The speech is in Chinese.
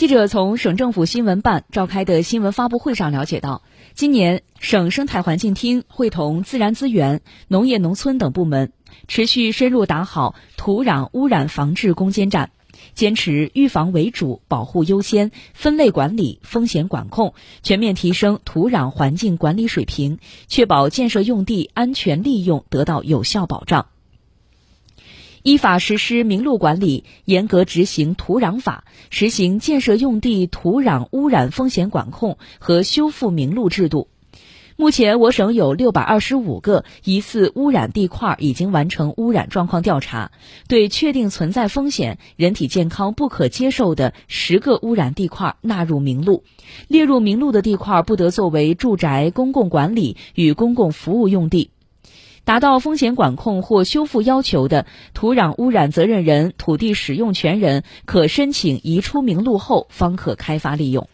记者从省政府新闻办召开的新闻发布会上了解到，今年省生态环境厅会同自然资源、农业农村等部门，持续深入打好土壤污染防治攻坚战，坚持预防为主、保护优先、分类管理、风险管控，全面提升土壤环境管理水平，确保建设用地安全利用得到有效保障。依法实施名录管理，严格执行土壤法，实行建设用地土壤污染风险管控和修复名录制度。目前，我省有六百二十五个疑似污染地块已经完成污染状况调查，对确定存在风险、人体健康不可接受的十个污染地块纳入名录。列入名录的地块不得作为住宅、公共管理与公共服务用地。达到风险管控或修复要求的土壤污染责任人、土地使用权人，可申请移出名录后方可开发利用。